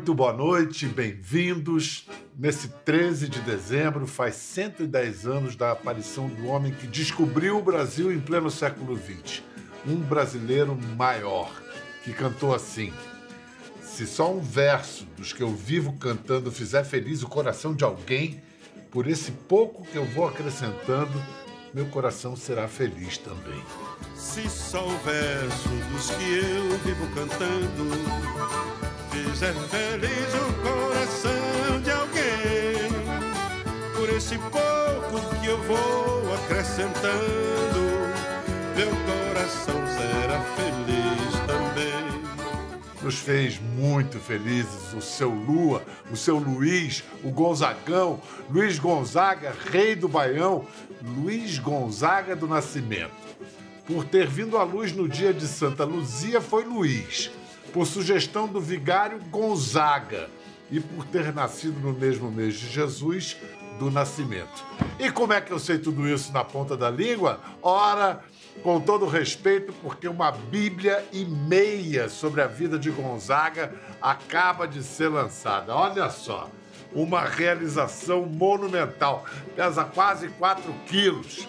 Muito boa noite, bem-vindos. Nesse 13 de dezembro, faz 110 anos da aparição do homem que descobriu o Brasil em pleno século XX. Um brasileiro maior, que cantou assim: Se só um verso dos que eu vivo cantando fizer feliz o coração de alguém, por esse pouco que eu vou acrescentando, meu coração será feliz também. Se só o verso dos que eu vivo cantando fizer feliz o coração de alguém, por esse pouco que eu vou acrescentando, meu coração será feliz também. Nos fez muito felizes o seu Lua, o seu Luiz, o Gonzagão, Luiz Gonzaga, rei do Baião, Luiz Gonzaga do Nascimento. Por ter vindo à luz no dia de Santa Luzia foi Luiz, por sugestão do vigário Gonzaga e por ter nascido no mesmo mês de Jesus do Nascimento. E como é que eu sei tudo isso na ponta da língua? Ora, com todo respeito, porque uma Bíblia e meia sobre a vida de Gonzaga acaba de ser lançada. Olha só, uma realização monumental, pesa quase 4 quilos.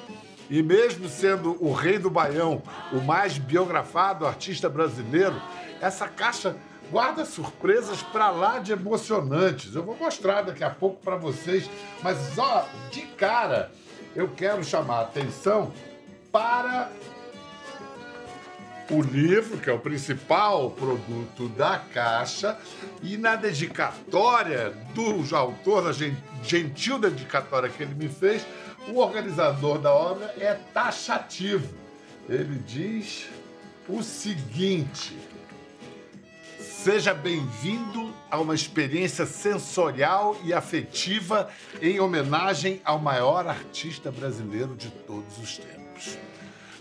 E mesmo sendo o rei do Baião, o mais biografado artista brasileiro, essa caixa guarda surpresas para lá de emocionantes. Eu vou mostrar daqui a pouco para vocês, mas ó, de cara, eu quero chamar a atenção para o livro, que é o principal produto da caixa, e na dedicatória do autor, na gentil dedicatória que ele me fez, o organizador da obra é taxativo. Ele diz o seguinte: Seja bem-vindo a uma experiência sensorial e afetiva em homenagem ao maior artista brasileiro de todos os tempos.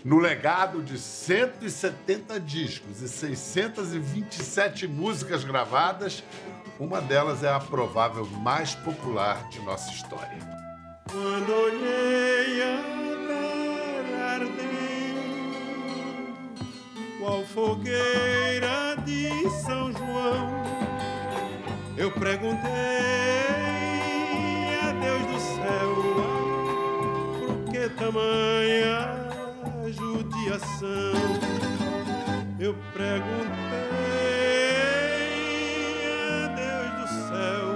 No legado de 170 discos e 627 músicas gravadas, uma delas é a provável mais popular de nossa história. Quando olhei a terra arder, qual fogueira São João, eu perguntei a Deus do céu, por que tamanha judiação? Eu perguntei a Deus do céu,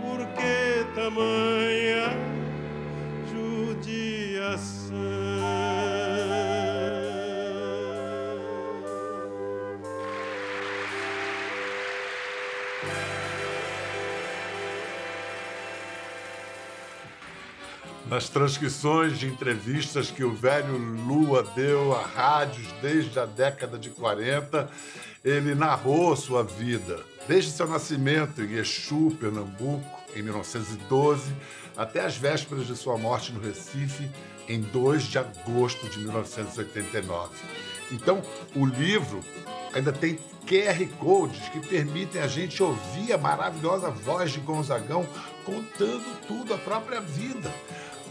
por que tamanha Nas transcrições de entrevistas que o velho Lua deu a rádios desde a década de 40, ele narrou sua vida, desde seu nascimento em Exu, Pernambuco, em 1912, até as vésperas de sua morte no Recife, em 2 de agosto de 1989. Então, o livro ainda tem QR Codes que permitem a gente ouvir a maravilhosa voz de Gonzagão contando tudo, a própria vida.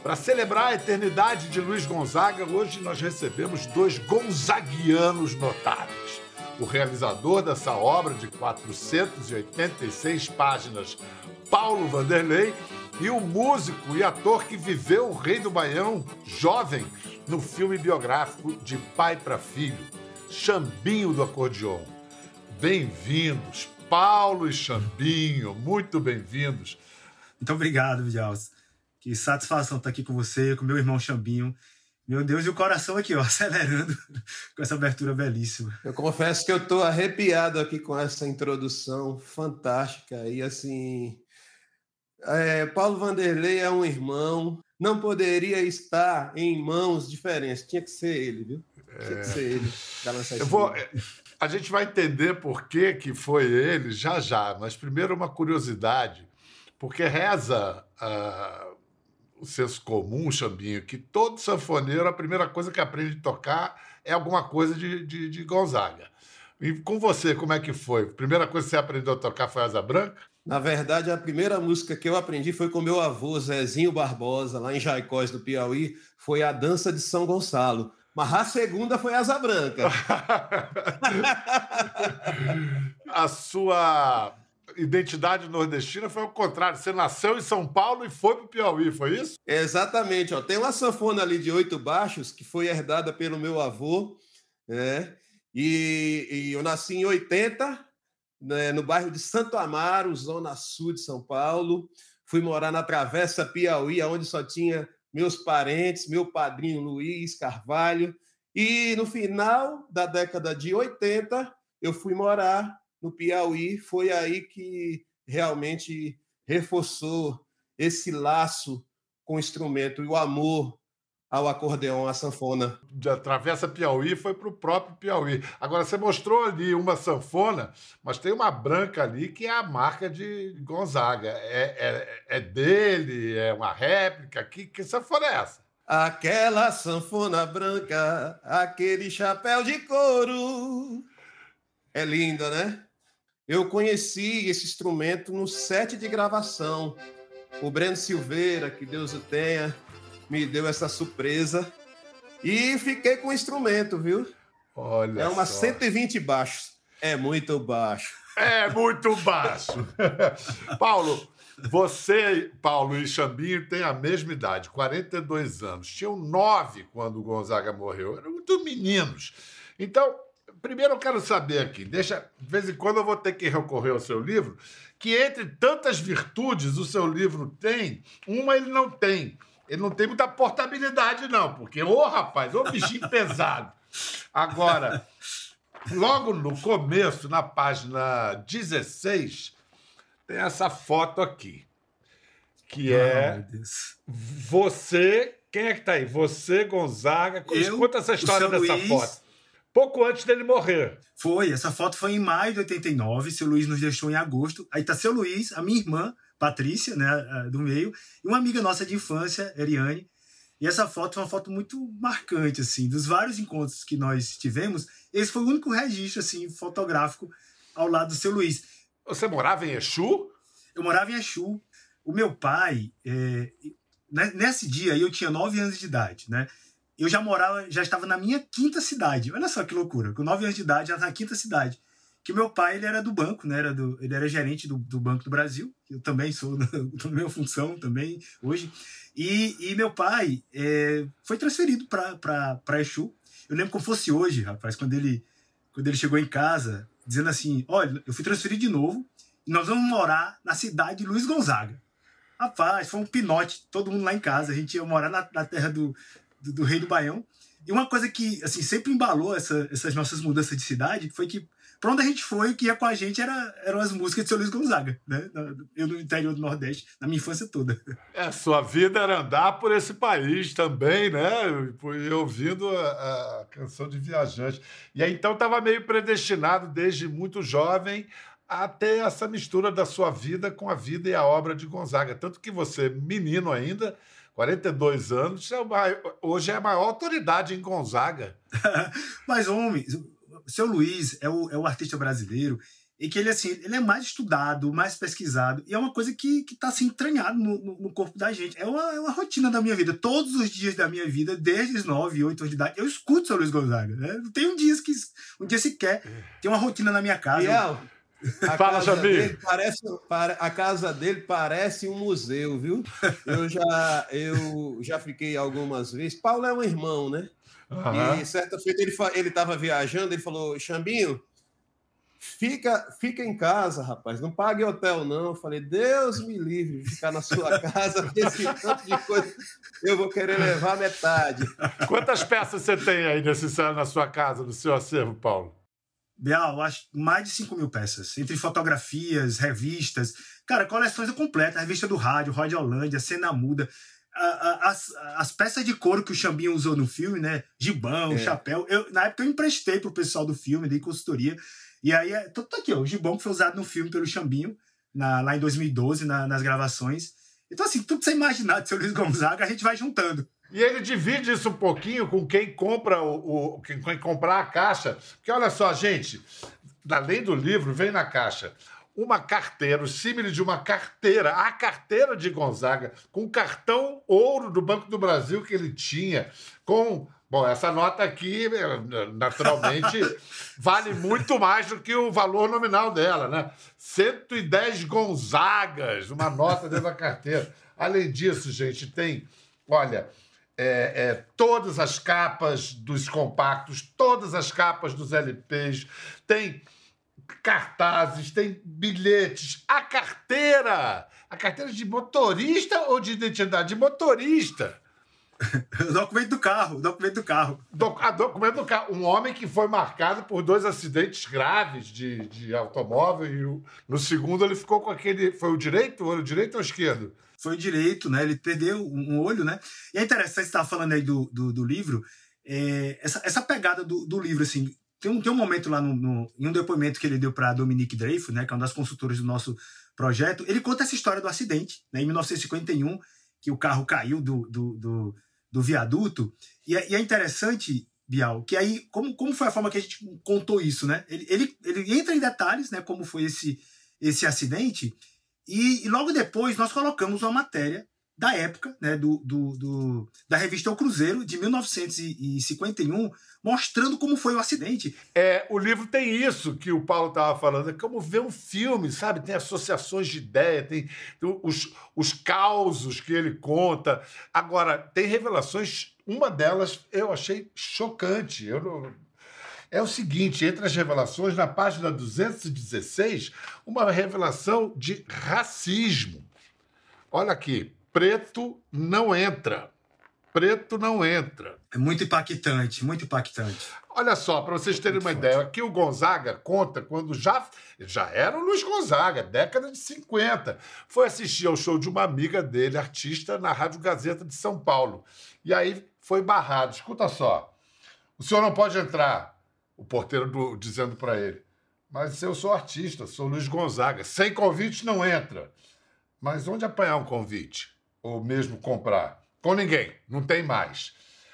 Para celebrar a eternidade de Luiz Gonzaga, hoje nós recebemos dois gonzaguianos notáveis. O realizador dessa obra de 486 páginas, Paulo Vanderlei, e o músico e ator que viveu o Rei do Baião, jovem, no filme biográfico De Pai para Filho, Chambinho do Acordeon. Bem-vindos, Paulo e Chambinho, muito bem-vindos. Muito obrigado, Vidials. Que satisfação estar aqui com você, com meu irmão Chambinho. Meu Deus, e o coração aqui, ó, acelerando com essa abertura belíssima. Eu confesso que eu estou arrepiado aqui com essa introdução fantástica e assim. é, Paulo Vanderlei é um irmão, não poderia estar em mãos diferentes, tinha que ser ele, viu? Tinha que ser ele. Eu vou, história. a gente vai entender por que, que foi ele já já, mas primeiro uma curiosidade, porque reza ah, o senso comum, Chambinho, que todo sanfoneiro, a primeira coisa que aprende a tocar é alguma coisa de, de, de Gonzaga. E com você, como é que foi? A primeira coisa que você aprendeu a tocar foi Asa Branca? Na verdade, a primeira música que eu aprendi foi com meu avô, Zezinho Barbosa, lá em Jaicós, do Piauí, foi a Dança de São Gonçalo. Mas a segunda foi Asa Branca. a sua identidade nordestina foi o contrário. Você nasceu em São Paulo e foi para o Piauí, foi isso? Exatamente. Ó. Tem uma sanfona ali de oito baixos que foi herdada pelo meu avô, né? E, e eu nasci em 80, né, no bairro de Santo Amaro, zona sul de São Paulo. Fui morar na Travessa Piauí, onde só tinha meus parentes, meu padrinho Luiz Carvalho. E no final da década de 80, eu fui morar no Piauí. Foi aí que realmente reforçou esse laço com o instrumento e o amor ao acordeão, à sanfona. De Travessa Piauí foi para o próprio Piauí. Agora, você mostrou ali uma sanfona, mas tem uma branca ali que é a marca de Gonzaga. É, é, é dele? É uma réplica? Que, que sanfona é essa? Aquela sanfona branca, aquele chapéu de couro. É linda, né? Eu conheci esse instrumento no set de gravação. O Breno Silveira, que Deus o tenha, me deu essa surpresa e fiquei com o instrumento, viu? Olha é uma só. 120 baixos. É muito baixo. É muito baixo. Paulo, você, Paulo e Xambinho têm a mesma idade, 42 anos. Tinham nove quando o Gonzaga morreu. Eram muito meninos. Então, primeiro eu quero saber aqui, deixa, de vez em quando eu vou ter que recorrer ao seu livro, que entre tantas virtudes o seu livro tem, uma ele não tem. Ele não tem muita portabilidade, não, porque, ô rapaz, ô bichinho pesado. Agora, logo no começo, na página 16, tem essa foto aqui. Que é meu Deus. você. Quem é que tá aí? Você, Gonzaga. Eu, Conta essa história dessa Luiz. foto. Pouco antes dele morrer. Foi, essa foto foi em maio de 89, seu Luiz nos deixou em agosto. Aí tá seu Luiz, a minha irmã, Patrícia, né, do meio, e uma amiga nossa de infância, Eriane. E essa foto é uma foto muito marcante, assim, dos vários encontros que nós tivemos, esse foi o único registro, assim, fotográfico ao lado do seu Luiz. Você morava em Exu? Eu morava em Exu. O meu pai, é, né, nesse dia eu tinha 9 anos de idade, né? Eu já morava, já estava na minha quinta cidade. Olha só que loucura. Com 9 anos de idade, já na quinta cidade. Que meu pai, ele era do banco, né? Era do, ele era gerente do, do Banco do Brasil. Eu também sou, na minha função também, hoje. E, e meu pai é, foi transferido para Exu. Eu lembro como fosse hoje, rapaz, quando ele, quando ele chegou em casa, dizendo assim: Olha, eu fui transferido de novo e nós vamos morar na cidade de Luiz Gonzaga. Rapaz, foi um pinote, todo mundo lá em casa. A gente ia morar na, na terra do, do, do Rei do Baião. E uma coisa que assim sempre embalou essa, essas nossas mudanças de cidade foi que pra onde a gente foi, o que ia com a gente era, eram as músicas de seu Luiz Gonzaga, né? Eu no interior do Nordeste, na minha infância toda. É, sua vida era andar por esse país também, né? E ouvindo a, a canção de viajante. E aí, então, estava meio predestinado, desde muito jovem, a ter essa mistura da sua vida com a vida e a obra de Gonzaga. Tanto que você, menino ainda, 42 anos, é o mai- hoje é a maior autoridade em Gonzaga. Mas, homem, seu Luiz é o, é o artista brasileiro e que ele, assim, ele é mais estudado, mais pesquisado, e é uma coisa que, que tá, assim, entranhado no, no- no corpo da gente. É uma, é uma rotina da minha vida. Todos os dias da minha vida, desde os 9, 8 anos de idade, eu escuto seu Luiz Gonzaga. Né? Não tem um dia que um dia sequer tem uma rotina na minha casa. Biel, a Fala, dele parece, pare- a casa dele parece um museu, viu? Eu já, eu já fiquei algumas vezes. Paulo é um irmão, né? Aham. E certa feita ele estava viajando, ele falou: Xambinho, fica, fica em casa, rapaz, não pague hotel, não. Eu falei: Deus me livre de ficar na sua casa, esse tanto de coisa eu vou querer levar metade. Quantas peças você tem aí nesse, na sua casa, no seu acervo, Paulo? Bial, acho mais de 5 mil peças. Entre fotografias, revistas. Cara, coleções completas. Revista do rádio, Holândia, Cena Muda. a- a- As, as peças de couro que o Xambinho usou no filme, né? Gibão, É. chapéu. Eu, na época eu emprestei pro pessoal do filme, dei consultoria. E aí, é- aqui, ó, o gibão que foi usado no filme pelo Xambinho, na, lá em 2012, na- nas gravações. Então, assim, tudo que você imaginar de seu Luiz Gonzaga, a gente vai juntando. E ele divide isso um pouquinho com quem compra o, o- quem, quem comprar a caixa. Porque olha só, gente, além do livro, vem na caixa uma carteira, o símile de uma carteira, a carteira de Gonzaga, com cartão ouro do Banco do Brasil que ele tinha, com Bom, essa nota aqui, naturalmente, vale muito mais do que o valor nominal dela, né? 110 Gonzagas, uma nota dentro da carteira. Além disso, gente, tem, olha, é, é, todas as capas dos compactos, todas as capas dos LPs, tem cartazes, tem bilhetes, a carteira, a carteira de motorista ou de identidade de motorista. o documento do carro, o documento do carro. Do, a documento do carro. Um homem que foi marcado por dois acidentes graves de, de automóvel e o, no segundo ele ficou com aquele. Foi o direito? O direito ou o esquerdo? Foi direito, né? Ele perdeu um olho, né? E é interessante, você estava falando aí do, do, do livro, é, essa, essa pegada do, do livro, assim, tem um, tem um momento lá no, no, em um depoimento que ele deu para Dominique Dreyfus, né, que é uma das consultoras do nosso projeto, ele conta essa história do acidente, né, em 1951, que o carro caiu do, do, do, do viaduto. E é, e é, interessante, Bial, que aí, como, como foi a forma que a gente contou isso, né? Ele, ele, ele entra em detalhes, né, como foi esse, esse acidente, e, logo depois nós colocamos uma matéria da época, né, do, do, do, da revista O Cruzeiro, de 1951, mostrando como foi o acidente. É, o livro tem isso que o Paulo estava falando, é como ver um filme, sabe? Tem associações de ideia, tem os, os causos que ele conta. Agora, tem revelações, uma delas eu achei chocante. Eu não, é o seguinte: entre as revelações, na página 216, uma revelação de racismo. Olha aqui preto não entra. Preto não entra. É muito impactante, muito impactante. Olha só, para vocês terem muito uma forte. ideia, aqui o Gonzaga conta quando já, já era o Luiz Gonzaga, década de 50. Foi assistir ao show de uma amiga dele, artista, na Rádio Gazeta de São Paulo. E aí foi barrado. Escuta só. O senhor não pode entrar, o porteiro do, dizendo para ele. Mas eu sou artista, sou Luiz Gonzaga. Sem convite não entra. Mas onde apanhar um convite? ou mesmo comprar. Com ninguém, não tem mais.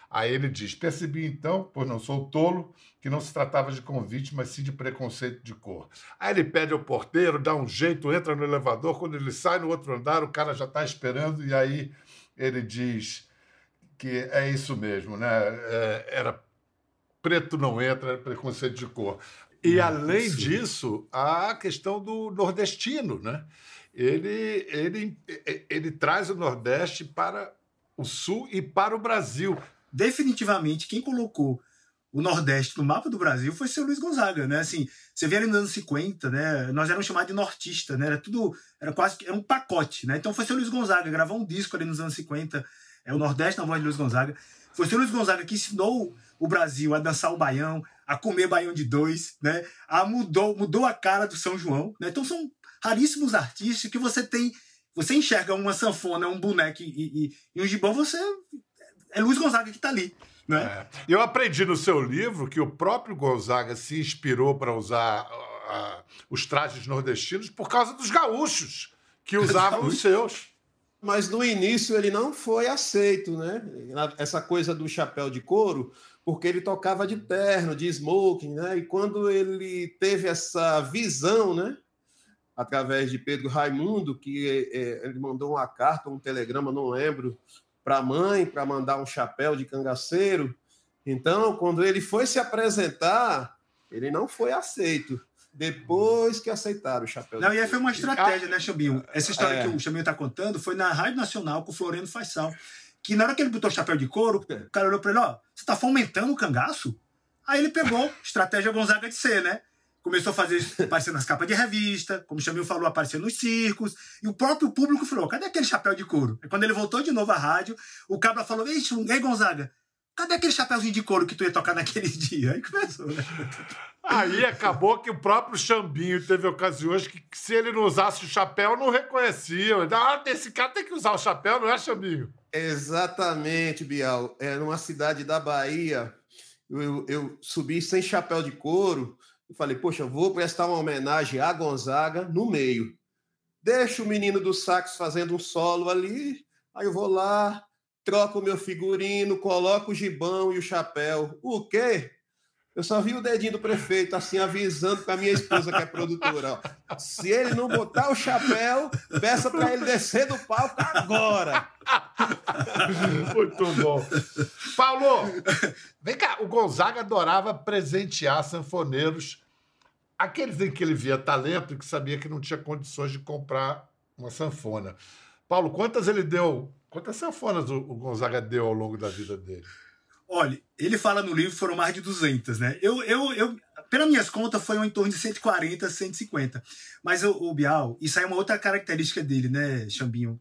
Aí ele diz: Percebi então, pois não sou tolo, que não se tratava de convite, mas sim de preconceito de cor. Aí ele pede ao porteiro, dá um jeito, entra no elevador. Quando ele sai no outro andar, o cara já está esperando, e aí ele diz que é isso mesmo, né? É, era preto não entra, preconceito de cor. E além disso, a questão do nordestino, né? ele, ele, ele traz o Nordeste para o Sul e para o Brasil. Definitivamente, quem colocou o Nordeste no mapa do Brasil foi seu Luiz Gonzaga, né? Assim, você vê ali nos anos 50, né? Nós éramos chamados de nortista, né? Era tudo, era quase era um pacote, né? Então foi seu Luiz Gonzaga, gravou um disco ali nos anos 50, é o Nordeste na voz de Luiz Gonzaga. Foi seu Luiz Gonzaga que ensinou o Brasil a dançar o baião, a comer baião de dois, né? A mudou, mudou a cara do São João, né? Então são raríssimos artistas que você tem. Você enxerga uma sanfona, um boneco e, e, e um gibão, você. É Luiz Gonzaga que está ali. Né? É. Eu aprendi no seu livro que o próprio Gonzaga se inspirou para usar uh, os trajes nordestinos por causa dos gaúchos que usavam os seus. Mas no início ele não foi aceito, né? Essa coisa do chapéu de couro, porque ele tocava de terno, de smoking, né? E quando ele teve essa visão, né? através de Pedro Raimundo, que é, ele mandou uma carta, um telegrama, não lembro, para a mãe, para mandar um chapéu de cangaceiro. Então, quando ele foi se apresentar, ele não foi aceito. Depois que aceitaram o chapéu. Não, e aí foi uma estratégia, né, Chambinho? Essa história é. que o Chambinho está contando foi na Rádio Nacional com o Floreno Faisal. Que na hora que ele botou o chapéu de couro, o cara olhou para ele: ó, você está fomentando o cangaço? Aí ele pegou, estratégia Gonzaga de ser, né? começou a fazer aparecer nas capas de revista, como o Chamil falou, aparecer nos circos, e o próprio público falou: cadê aquele chapéu de couro? E quando ele voltou de novo à rádio, o cabra falou: ei Gonzaga, cadê aquele chapéuzinho de couro que tu ia tocar naquele dia? Aí começou, né? Aí acabou que o próprio Chambinho teve ocasiões que, se ele não usasse o chapéu, não reconhecia. Ah, esse cara tem que usar o chapéu, não é, Chambinho? Exatamente, Bial. É numa cidade da Bahia, eu, eu subi sem chapéu de couro eu falei, poxa, vou prestar uma homenagem a Gonzaga no meio. Deixa o menino do sax fazendo um solo ali, aí eu vou lá, troco o meu figurino, coloco o gibão e o chapéu. O quê? Eu só vi o dedinho do prefeito, assim, avisando para minha esposa, que é produtora. Ó. Se ele não botar o chapéu, peça para ele descer do palco agora. Muito bom. Paulo, vem cá. O Gonzaga adorava presentear sanfoneiros, aqueles em que ele via talento e que sabia que não tinha condições de comprar uma sanfona. Paulo, quantas ele deu? Quantas sanfonas o, Gonzaga deu ao longo da vida dele? Olha, ele fala no livro foram mais de 200, né? Eu, eu, eu pelas minhas contas, foi em torno de 140, 150. Mas o, o Bial, isso aí é uma outra característica dele, né, Xambinho?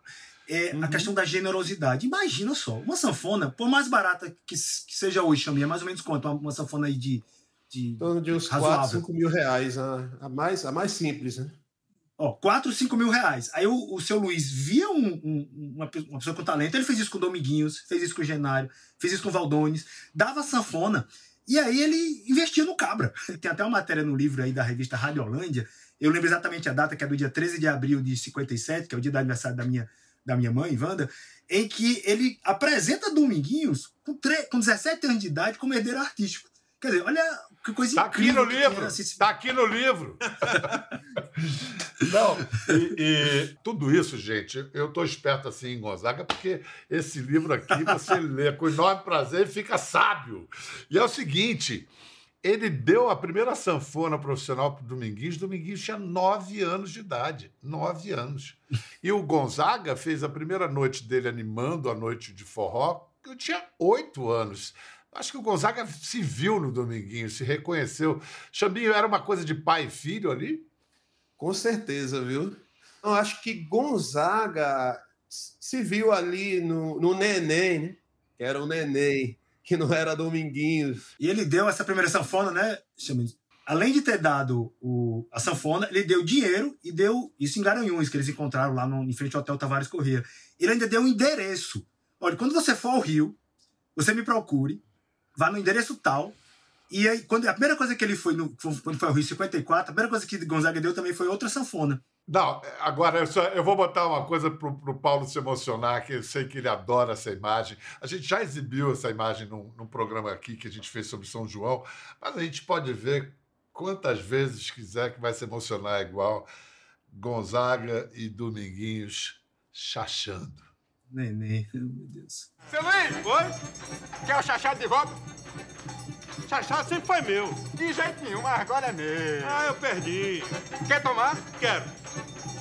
É uhum. a questão da generosidade. Imagina só, uma sanfona, por mais barata que, que seja hoje, Xambinho, é mais ou menos quanto? Uma, uma sanfona aí de. De, em torno de uns razoável. 4, 5 mil reais, a, a, mais, a mais simples, né? Ó, 4, 5 mil reais. Aí o, o seu Luiz via um, um, uma, pessoa com talento, ele fez isso com o Dominguinhos, fez isso com o Genário, fez isso com o Valdones, dava sanfona, e aí ele investia no cabra. Tem até uma matéria no livro aí da revista Radiolândia, eu lembro exatamente a data, que é do dia 13 de abril de 57, que é o dia do aniversário da minha, da minha mãe, Wanda, em que ele apresenta Dominguinhos com, 3, com 17 anos de idade como herdeiro artístico. Quer dizer, olha que coisa tá. Aqui no livro. Está aqui no livro. Não, e, e, tudo isso, gente, eu estou esperto assim em Gonzaga, porque esse livro aqui você lê com enorme prazer e fica sábio. E é o seguinte. Ele deu a primeira sanfona profissional para o Dominguinhos. Dominguinhos tinha nove anos de idade. Nove anos. E o Gonzaga fez a primeira noite dele animando a noite de forró. Eu tinha oito anos. Acho que o Gonzaga se viu no Dominguinho, se reconheceu. Xambinho era uma coisa de pai e filho ali? Com certeza, viu? Eu acho que Gonzaga se viu ali no, no Neném, né? Que era o Neném, que não era Dominguinhos. E ele deu essa primeira sanfona, né? Além de ter dado o, a sanfona, ele deu dinheiro e deu isso em Garanhuns, que eles encontraram lá no, em frente ao Hotel Tavares Corrêa. Ele ainda deu um endereço. Olha, quando você for ao Rio, você me procure, vá no endereço tal. E aí, quando, a primeira coisa que ele foi, no, quando foi ao Rio 54, a primeira coisa que Gonzaga deu também foi outra sanfona. Não, agora eu, só, eu vou botar uma coisa para o Paulo se emocionar, que eu sei que ele adora essa imagem. A gente já exibiu essa imagem num, num programa aqui que a gente fez sobre São João, mas a gente pode ver quantas vezes quiser que vai se emocionar igual Gonzaga e Dominguinhos chachando. Neném, meu Deus. Seu Luiz! Oi? Quer o chachado de volta? Chachado sempre foi meu. De jeito nenhum, mas agora é meu. Ah, eu perdi. Quer tomar? Quero.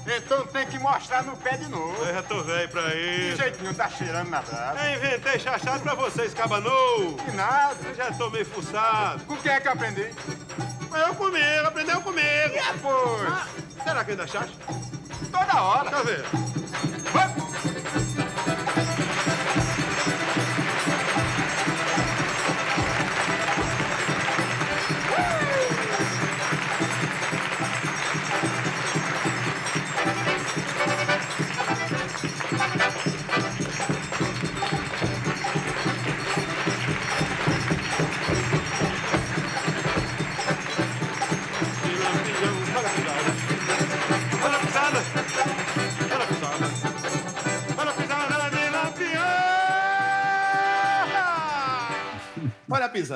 Então tem que mostrar no pé de novo. Eu já tô velho pra isso. De jeito nenhum, tá cheirando na brasa. Eu inventei chachado pra vocês, cabanou. De nada. Eu já tô meio fuçado. Com quem é que eu aprendi? Eu comigo, aprendeu comigo. E depois? Ah, será que ainda chacha? Toda hora. Tá vendo? Vai.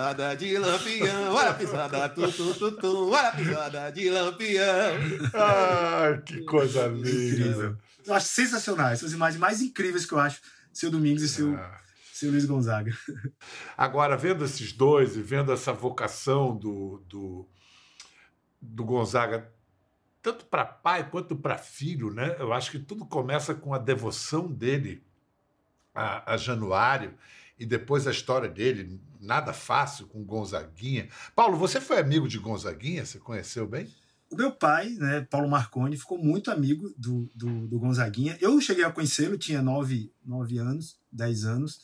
Pisada de lampião, olha a pisada, tu, tu, tu, tu, olha a pisada de lampião. Ai, que coisa linda. Eu acho sensacionais, essas imagens mais incríveis que eu acho, seu Domingos e seu, ah. seu Luiz Gonzaga. Agora, vendo esses dois e vendo essa vocação do, do, do Gonzaga, tanto para pai quanto para filho, né? Eu acho que tudo começa com a devoção dele a, a Januário e depois a história dele, nada fácil com Gonzaguinha. Paulo, você foi amigo de Gonzaguinha? Você conheceu bem? O meu pai, né, Paulo Marconi, ficou muito amigo do, do, do Gonzaguinha. Eu cheguei a conhecê-lo, tinha nove, nove anos, dez anos.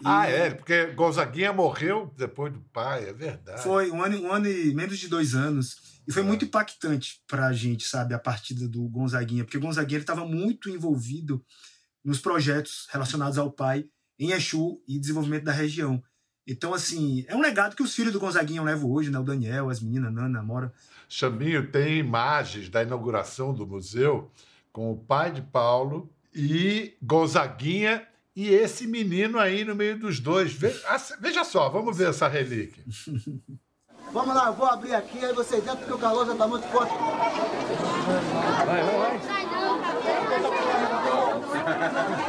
E... Ah, é, porque Gonzaguinha morreu depois do pai, é verdade. Foi um ano, um ano e menos de dois anos. E foi é. muito impactante para a gente, sabe, a partida do Gonzaguinha, porque o Gonzaguinha estava muito envolvido nos projetos relacionados ao pai em Exu e desenvolvimento da região. Então, assim, é um legado que os filhos do Gonzaguinha levam hoje, né? O Daniel, as meninas, Nana, Mora. Chaminho tem imagens da inauguração do museu com o pai de Paulo e Gonzaguinha e esse menino aí no meio dos dois. Veja só, vamos ver essa relíquia. Vamos lá, eu vou abrir aqui, aí vocês dentro, porque o calor já tá muito forte. Vai, vai, vai.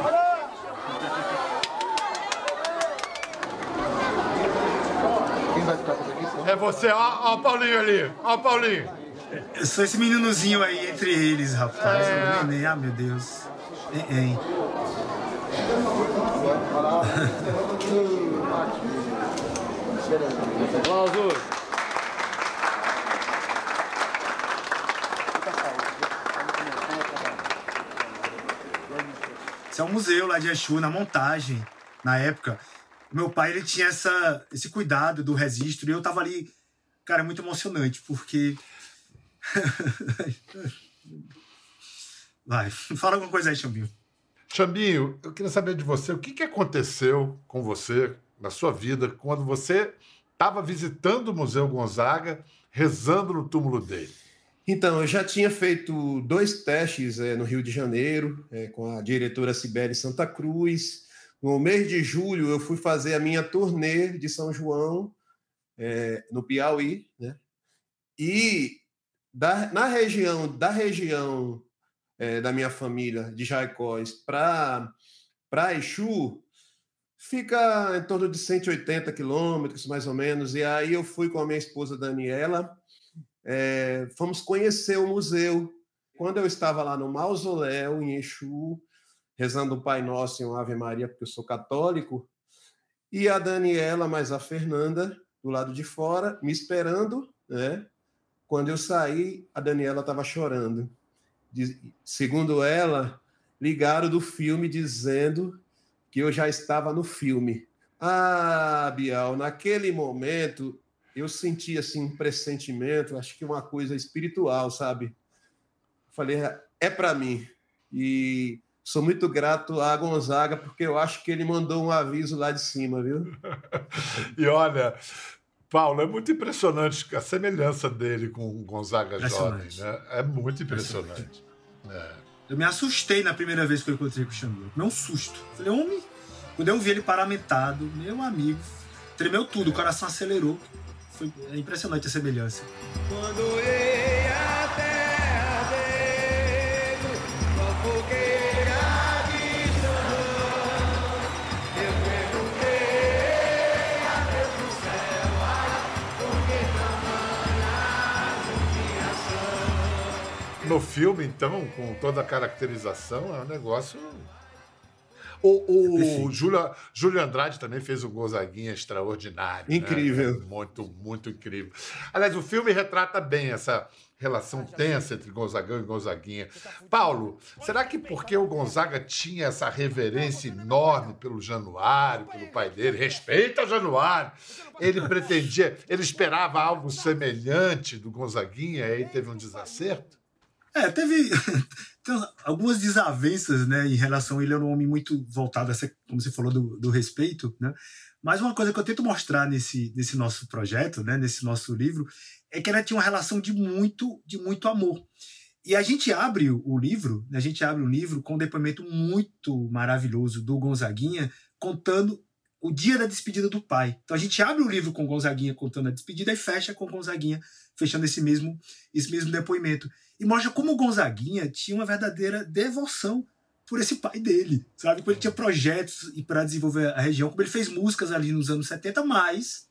Vai ficar por aqui? É você, ó, ó o Paulinho ali, ó o Paulinho. Eu sou esse meninozinho aí entre eles, rapaz. É. O neném, ah, meu Deus. Hein, hein. Aplausos. Isso é um museu lá de Exu, na montagem, na época. Meu pai, ele tinha essa, esse cuidado do registro, e eu tava ali, cara, é muito emocionante, porque... Vai, fala alguma coisa aí, Chambinho. Chambinho, eu queria saber de você, o que, que aconteceu com você, na sua vida, quando você estava visitando o Museu Gonzaga, rezando no túmulo dele? Então, eu já tinha feito dois testes é, no Rio de Janeiro, é, com a diretora Sibeli Santa Cruz. No mês de julho, eu fui fazer a minha turnê de São João, é, no Piauí, né? E da, na região, da região é, da minha família, de Jaicós, para Exu, fica em torno de 180 quilômetros, mais ou menos. E aí eu fui com a minha esposa Daniela, é, fomos conhecer o museu. Quando eu estava lá no mausoléu, em Exu, rezando o Pai Nosso e um Ave Maria, porque eu sou católico, e a Daniela, mais a Fernanda, do lado de fora, me esperando, né? Quando eu saí, a Daniela estava chorando. Diz- segundo ela, ligaram do filme dizendo que eu já estava no filme. Ah, Bial, naquele momento eu senti assim um pressentimento, acho que uma coisa espiritual, sabe? Falei, é para mim. E sou muito grato a Gonzaga porque eu acho que ele mandou um aviso lá de cima, viu? E olha, Paulo, é muito impressionante a semelhança dele com o Gonzaga jovem, né? É muito impressionante. É. Eu me assustei na primeira vez que eu encontrei com o. Tomei um susto. Falei, homem. Quando eu vi ele paramentado, meu amigo, tremeu tudo, o coração acelerou. Foi é impressionante a semelhança. Quando ei No filme, então, com toda a caracterização, é um negócio. O, o. Júlio, Júlio Andrade também fez um Gonzaguinha extraordinário. né? Incrível. É muito, muito incrível. Aliás, o filme retrata bem essa relação tensa entre Gonzagão e Gonzaguinha. Paulo, será que porque o Gonzaga tinha essa reverência enorme pelo Januário, pelo pai dele, respeita Januário, ele pretendia, ele esperava algo semelhante do Gonzaguinha, e aí teve um desacerto? É, teve algumas desavenças, né, em relação a ele. Era um homem muito voltado a essa, como você falou, do, do respeito, né? Mas uma coisa que eu tento mostrar nesse, nesse nosso projeto, né, nesse nosso livro, é que ela tinha uma relação de muito, de muito amor. E a gente abre o livro, a gente abre o livro com um depoimento muito maravilhoso do Gonzaguinha contando o dia da despedida do pai. Então a gente abre o livro com Gonzaguinha contando a despedida e fecha com Gonzaguinha fechando esse mesmo, esse mesmo depoimento. E mostra como o Gonzaguinha tinha uma verdadeira devoção por esse pai dele, sabe? Como ele tinha projetos para desenvolver a região, como ele fez músicas ali nos anos 70, mas,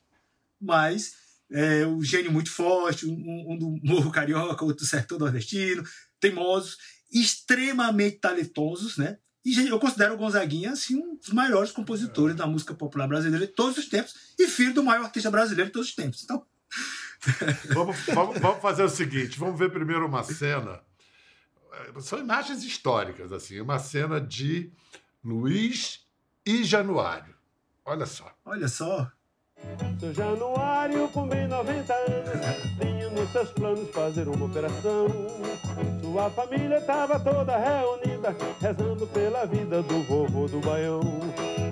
mas é, o gênio muito forte, um, um do Morro Carioca, outro do Sertão Nordestino, teimosos, extremamente talentosos, né? E eu considero o Gonzaguinha assim, um dos maiores compositores da música popular brasileira de todos os tempos e filho do maior artista brasileiro de todos os tempos. Então, Vamos, vamos, vamos fazer o seguinte: vamos ver primeiro uma cena. São imagens históricas, assim, uma cena de Luiz e Januário. Olha só. olha só, Seu Januário, com bem 90 anos, tinha nos seus planos fazer uma operação. Sua família estava toda reunida, rezando pela vida do vovô do Baião.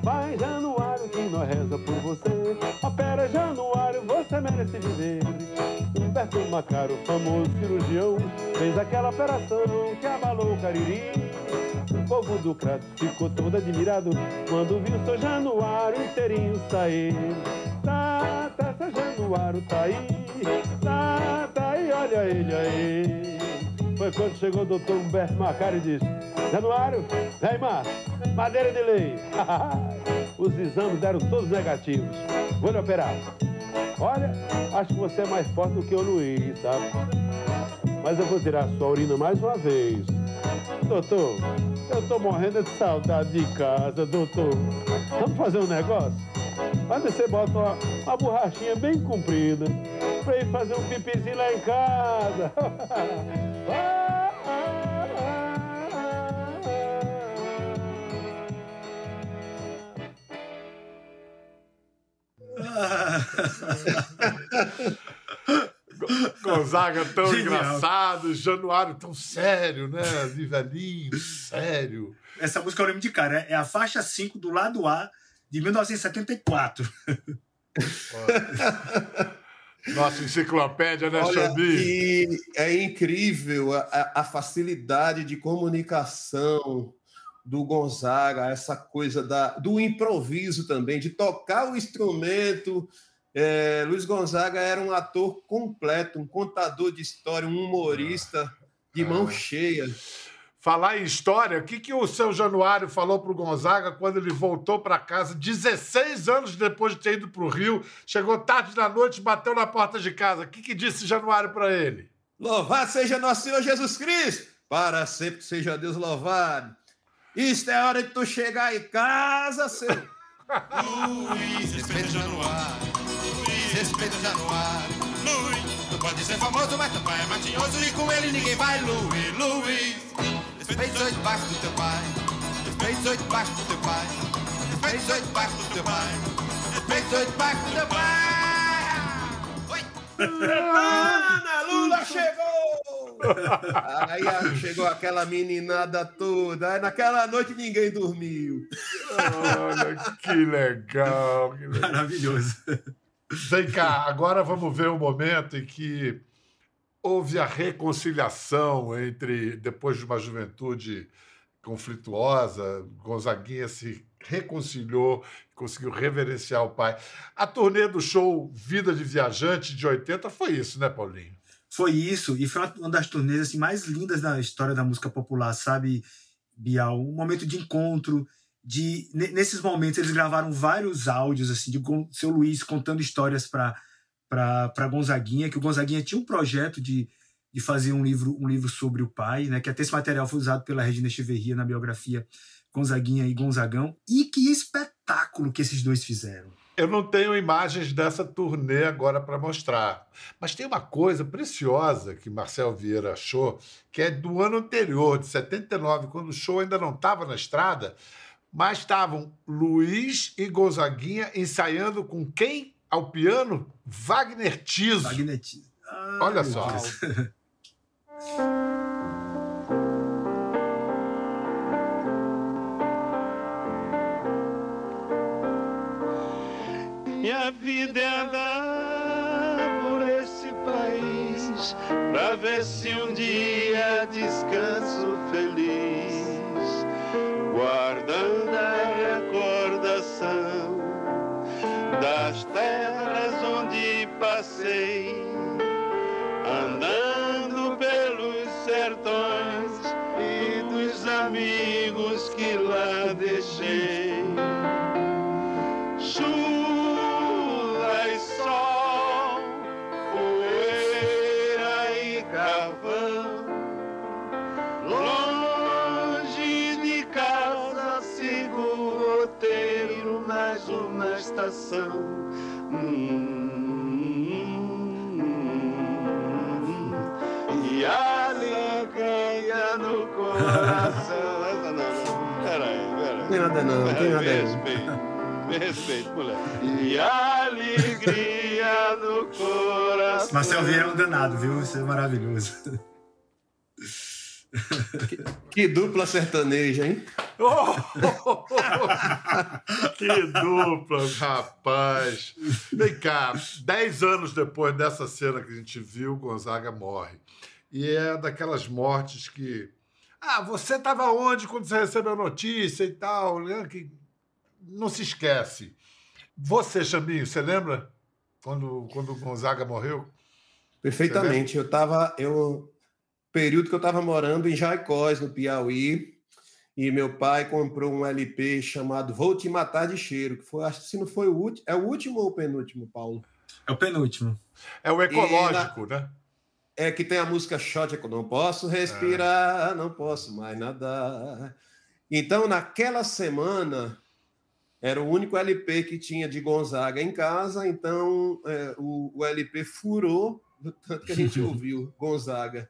Vai, Januário, que nós reza por você. Opera, Januário, você merece viver. Humberto Macaro, famoso cirurgião, fez aquela operação que abalou o Cariri. O povo do Crato ficou todo admirado quando viu seu Januário inteirinho sair. Tá, tá, seu Januário tá aí. Tá, tá aí, olha ele aí. Foi quando chegou o doutor Humberto Macari e disse: Januário, vem, Márcio, madeira de lei. Os exames deram todos negativos. Vou lhe operar. Olha, acho que você é mais forte do que o Luiz, sabe? Mas eu vou tirar sua urina mais uma vez. Doutor, eu tô morrendo de saudade de casa, doutor. Vamos fazer um negócio? Onde você bota uma, uma borrachinha bem comprida pra ir fazer um pipizinho lá em casa. Gonzaga tão Genial. engraçado, Januário tão sério, né? De velhinho, sério. Essa música eu lembro de cara. É a faixa 5 do lado A de 1974. Nossa enciclopédia, né, e é incrível a- a, facilidade de comunicação do Gonzaga, essa coisa da, do improviso também, de tocar o instrumento. É, Luiz Gonzaga era um ator completo, um contador de história, um humorista de mão cheia. Falar em história, o que, que o seu Januário falou pro Gonzaga quando ele voltou para casa, 16 anos depois de ter ido pro Rio, chegou tarde da noite, bateu na porta de casa. O que, que disse Januário para ele? Louvado seja nosso Senhor Jesus Cristo, para sempre seja Deus louvado. Isto é hora de tu chegar em casa, seu. Luiz, respeita Januário. Luiz, respeita Januário. Luiz, tu pode ser famoso, mas teu pai é matinhoso e com ele ninguém vai. Luiz, Luiz, oito baixos do teu pai. Oito baixos do teu pai. Oito baixos do teu pai. Oito baixos do teu pai. Oi. Ana Lula chegou! Aí chegou aquela meninada toda. Aí naquela noite ninguém dormiu. Olha, que legal, que legal. Maravilhoso. Vem cá, agora vamos ver o momento em que houve a reconciliação entre, depois de uma juventude conflituosa, Gonzaguinha se reconciliou, conseguiu reverenciar o pai. A turnê do show Vida de Viajante de 80 foi isso, né, Paulinho? Foi isso, e foi uma- das turnês assim, mais lindas da história da música popular, sabe, Bial? Um momento de encontro, de ne- nesses momentos eles gravaram vários áudios assim de seu Luiz contando histórias para para Gonzaguinha, que o Gonzaguinha tinha um projeto de, de fazer um livro um livro sobre o pai, né? Que até esse material foi usado pela Regina Echeverria na biografia Gonzaguinha e Gonzagão. E que espetáculo que esses dois fizeram. Eu não tenho imagens dessa turnê agora para mostrar. Mas tem uma coisa preciosa que Marcel Vieira achou, que é do ano anterior, de 79, quando o show ainda não estava na estrada, mas estavam Luiz e Gonzaguinha ensaiando com quem ao piano? Wagner Tiso. Wagner Tiso. Ai, Olha só. Minha vida é andar por esse país pra ver se um dia descanso estação. Hum, e alegria no coração. Essa não, não. Peraí, peraí. Tem nada não, tem nada Me respeito, me respeito, moleque. E alegria no coração. Marcel Vieira é um danado, viu? Isso é maravilhoso. Que dupla sertaneja, hein? Oh! que dupla, rapaz. Vem cá, dez anos depois dessa cena que a gente viu, Gonzaga morre. E é daquelas mortes que. Ah, você estava onde quando você recebeu a notícia e tal? né? Que não se esquece. Você, Xambinho, você lembra quando, quando o Gonzaga morreu? Perfeitamente. Eu estava. Eu, período que eu estava morando em Jaicós, no Piauí, e meu pai comprou um LP chamado Vou Te Matar de Cheiro, que foi, acho que se não foi o último. É o último ou o penúltimo, Paulo? É o penúltimo. É o ecológico, na... né? É que tem a música Shot, eu não posso respirar, é. não posso mais nadar. Então, naquela semana, era o único LP que tinha de Gonzaga em casa, então é, o, o, LP furou do tanto que a gente ouviu Gonzaga.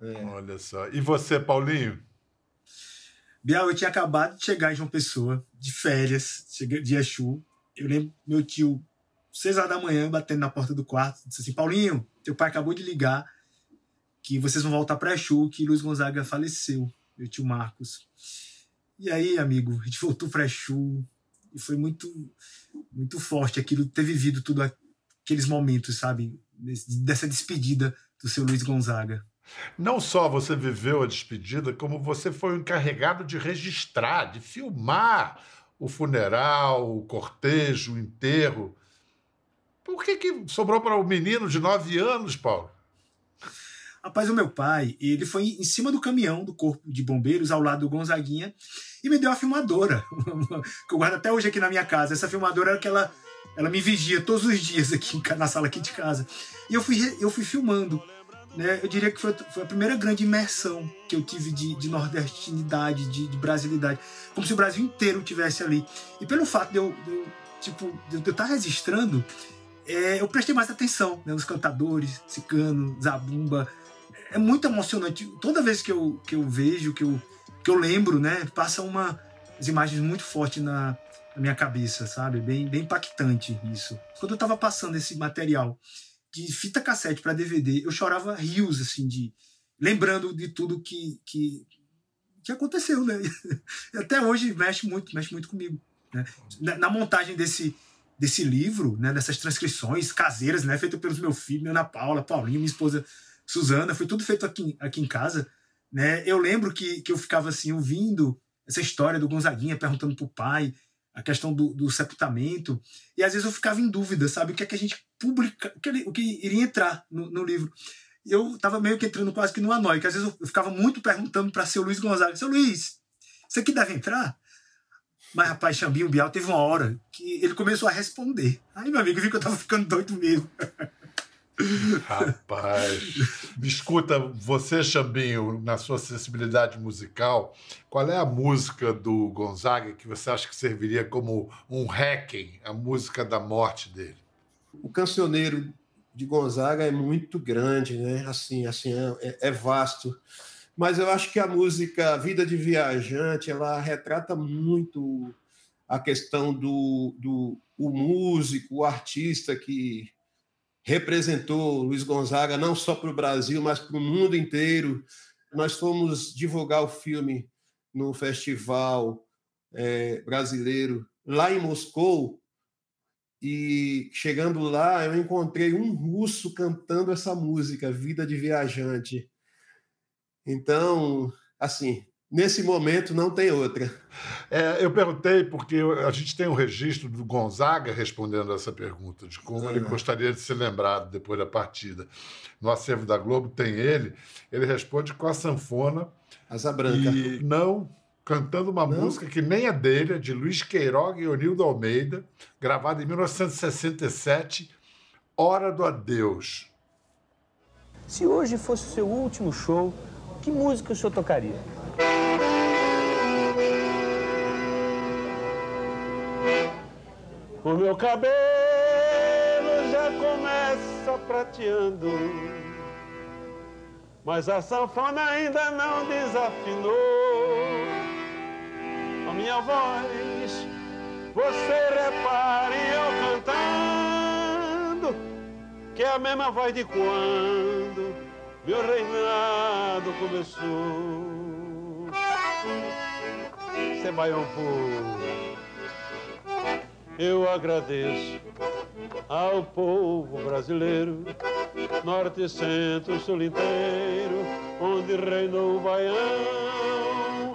É. Olha só. E você, Paulinho? Bial, eu tinha acabado de chegar em João Pessoa, de férias, de Exu. Eu lembro meu tio, seis horas da manhã, batendo na porta do quarto, disse assim: Paulinho, teu pai acabou de ligar que vocês vão voltar para Exu, que Luiz Gonzaga faleceu, meu tio Marcos. E aí, amigo, a gente voltou para Exu e foi muito muito forte aquilo, ter vivido tudo aqueles momentos, sabe, dessa despedida do seu Luiz Gonzaga. Não só você viveu a despedida, como você foi o encarregado de registrar, de filmar o funeral, o cortejo, o enterro. Por que, que sobrou para o menino de nove anos, Paulo? Rapaz, o meu pai, ele foi em cima do caminhão do corpo de bombeiros, ao lado do Gonzaguinha, e me deu a filmadora, que eu guardo até hoje aqui na minha casa. Essa filmadora era que ela, ela me vigia todos os dias aqui na sala aqui de casa. E eu fui, eu fui filmando. Né? Eu diria que foi, foi a primeira grande imersão que eu tive de, de nordestinidade, de, de brasilidade. Como se o Brasil inteiro tivesse ali. E pelo fato de eu, de eu tipo, de eu estar registrando, é, eu prestei mais atenção né, nos cantadores, Cicano, Zabumba. É muito emocionante. Toda vez que eu, que eu vejo, que eu, que eu lembro, né, passa uma as imagens muito fortes na, na minha cabeça, sabe? Bem, bem impactante isso. Quando eu estava passando esse material de fita cassete para DVD, eu chorava rios, assim, de lembrando de tudo que, que, que aconteceu, né? Até hoje mexe muito, mexe muito comigo. Né? Na, na, montagem desse, desse livro, né, dessas transcrições caseiras, né, feito pelos meus filhos, Ana Paula, Paulinho, minha esposa Suzana, foi tudo feito aqui, aqui em casa. Né? Eu lembro que, que eu ficava assim, ouvindo essa história do Gonzaguinha perguntando pro pai a questão do, do sepultamento, e às vezes eu ficava em dúvida, sabe, o que é que a gente publica, o que, o que iria entrar no, no livro. Eu estava meio que entrando quase que numa noia, que às vezes eu ficava muito perguntando para seu Luiz Gonzaga, seu Luiz, isso aqui deve entrar? Mas, rapaz, Xambinho Bial teve uma hora que ele começou a responder. Aí, meu amigo, viu que eu tava ficando doido mesmo. Rapaz, me escuta, você, Xambinho, na sua sensibilidade musical, qual é a música do Gonzaga que você acha que serviria como um hacking, a música da morte dele? O cancioneiro de Gonzaga é muito grande, né? Assim, assim é, é vasto. Mas eu acho que a música Vida de Viajante ela retrata muito a questão do, do o músico, o artista que representou Luiz Gonzaga não só para o Brasil, mas para o mundo inteiro. Nós fomos divulgar o filme no festival é, brasileiro lá em Moscou e chegando lá eu encontrei um russo cantando essa música Vida de Viajante. Então, assim, Nesse momento não tem outra. É, eu perguntei porque a gente tem um registro do Gonzaga respondendo essa pergunta, de como ele gostaria de ser lembrado depois da partida. No acervo da Globo tem ele, ele responde com a sanfona. Asa Branca. E não cantando uma não. música que nem é dele, é de Luiz Queiroga e Onildo Almeida, gravada em 1967, Hora do Adeus. Se hoje fosse o seu último show, que música o senhor tocaria? O meu cabelo já começa prateando, mas a sanfona ainda não desafinou. A minha voz, você repare eu cantando, que é a mesma voz de quando meu reinado começou. Sebaião puro eu agradeço ao povo brasileiro, norte, centro, sul inteiro, onde reinou o baião.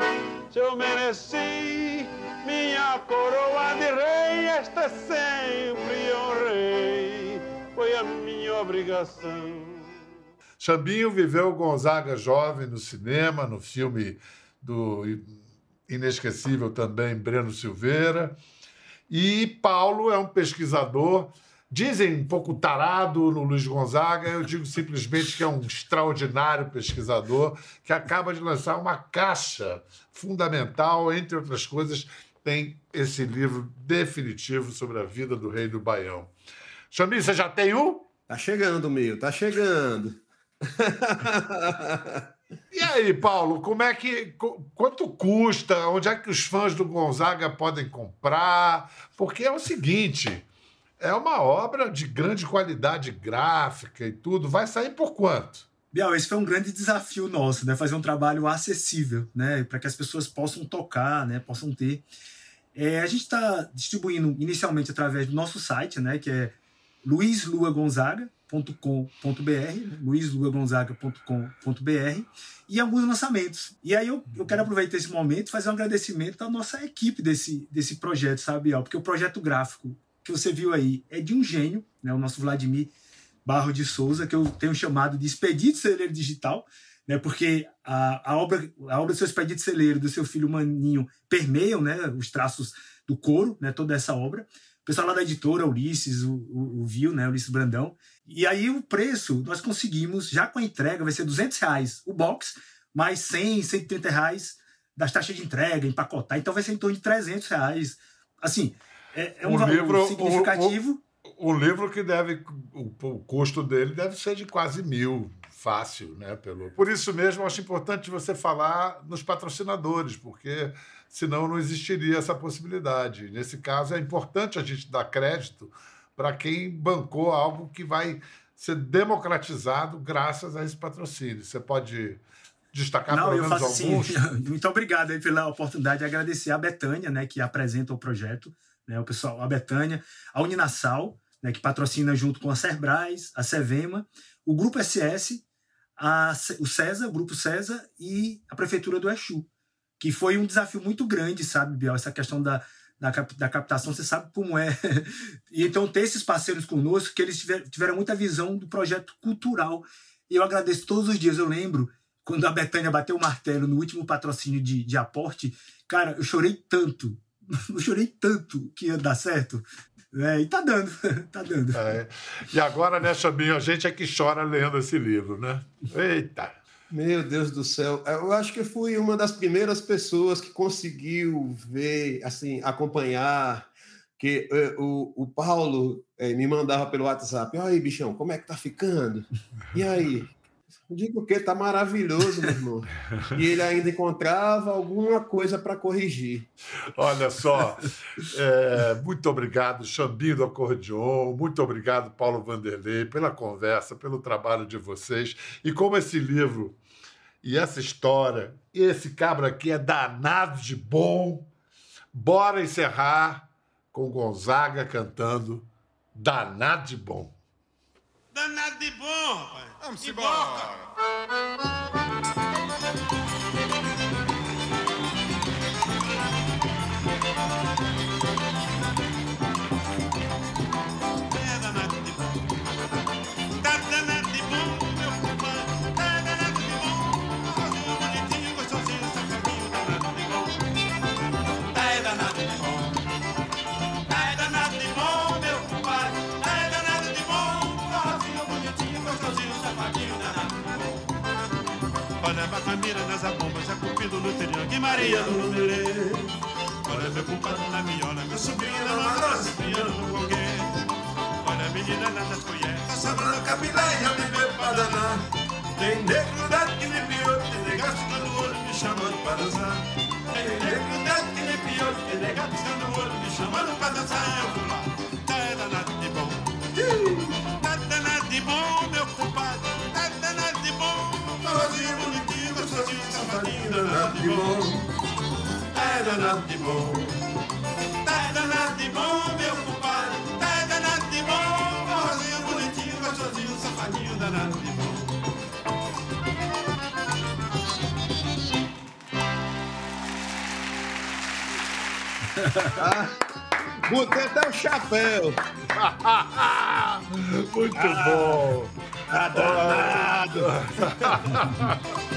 Se eu mereci minha coroa de rei, esta sempre honrei. Foi a minha obrigação. Chambinho viveu Gonzaga jovem no cinema, no filme do inesquecível também Breno Silveira. E Paulo é um pesquisador, dizem um pouco tarado no Luiz Gonzaga, eu digo simplesmente que é um extraordinário pesquisador que acaba de lançar uma caixa fundamental, entre outras coisas, tem esse livro definitivo sobre a vida do rei do Baião. Chambinho, você já tem um? Tá chegando, meu, tá chegando. E aí, Paulo, como é que. Quanto custa? Onde é que os fãs do Gonzaga podem comprar? Porque é o seguinte: é uma obra de grande qualidade gráfica e tudo. Vai sair por quanto? Biel, esse foi um grande desafio nosso, né? Fazer um trabalho acessível, né? Para que as pessoas possam tocar, né? Possam ter. É, a gente está distribuindo inicialmente através do nosso site, né? Que é luizluagonzaga.com luizluagonzaga.com.br, luizluagonzaga.com.br e alguns lançamentos. E aí eu, eu quero aproveitar esse momento e fazer um agradecimento à nossa equipe desse, desse projeto, sabe? Porque o projeto gráfico que você viu aí é de um gênio, né? O nosso Vladimir Barro de Souza, que eu tenho chamado de Expedito Celeiro Digital, né? Porque a, a, obra, a obra do seu Expedito Celeiro, do seu filho Maninho, permeiam, né? Os traços do couro, né? Toda essa obra pessoal lá da editora, Ulisses, o, o, o viu, né? Ulisses Brandão. E aí o preço, nós conseguimos, já com a entrega, vai ser 200 reais o box, mais 100, 130 reais das taxas de entrega, empacotar. Então vai ser em torno de 300 reais. Assim, é, é um, um, valor livro, significativo. Um, um, livro que deve, o, o custo dele deve ser de quase mil, fácil, né? Pelo... Por isso mesmo, acho importante você falar nos patrocinadores, porque senão não existiria essa possibilidade. Nesse caso, é importante a gente dar crédito para quem bancou algo que vai ser democratizado graças a esse patrocínio. Você pode destacar Não, pelo menos faço, alguns? Sim. Muito obrigado aí pela oportunidade de agradecer a Betânia, né, que apresenta o projeto, né, o pessoal, a Betânia, a Uninasal, né, que patrocina junto com a Cerbrais, a Sevema, o Grupo SS, a, o César, o Grupo César e a Prefeitura do Exu que foi um desafio muito grande, sabe, Biel? Essa questão da, da, da captação, você sabe como é. e então ter esses parceiros conosco, que eles tiver, tiveram muita visão do projeto cultural. E eu agradeço todos os dias. Eu lembro quando a Betânia bateu o martelo no último patrocínio de, de aporte, cara, eu chorei tanto. Eu chorei tanto que ia dar certo. É, e tá dando, tá dando. É. E agora, né, Chaminho, a gente é que chora lendo esse livro, né? Eita! Meu Deus do céu, eu acho que fui uma das primeiras pessoas que conseguiu ver, assim, acompanhar, que uh, o, o Paulo uh, me mandava pelo WhatsApp, aí, bichão, como é que tá ficando? E aí? Digo que tá maravilhoso, meu irmão. E ele ainda encontrava alguma coisa para corrigir. Olha só, é, muito obrigado, Xambinho do Acordeon, muito obrigado, Paulo Vanderlei, pela conversa, pelo trabalho de vocês. E como esse livro e essa história, esse cabra aqui é danado de bom, bora encerrar com Gonzaga cantando Danado de Bom. Danado de bom, rapaz. Vamos embora. É Maria do Lumerê. Olha meu compadre na viola, meu sobrinho na madraça, piano no foguete. Olha a menina nas colheres, tá sobrando capilé e eu me bebo pra danar. Tem negro dado que nem pior, tem negado piscando o olho me chamando pra dançar. Tem negro dado que nem pior, tem negado piscando o olho me chamando pra dançar. Eu vou lá, danado de bom. Bom. Tá danado de bom, meu compadre. Tá danado de bom. Rosinho bonitinho, gostosinho, safadinho, danado de bom. Botei até o chapéu. Muito bom. Tá danado.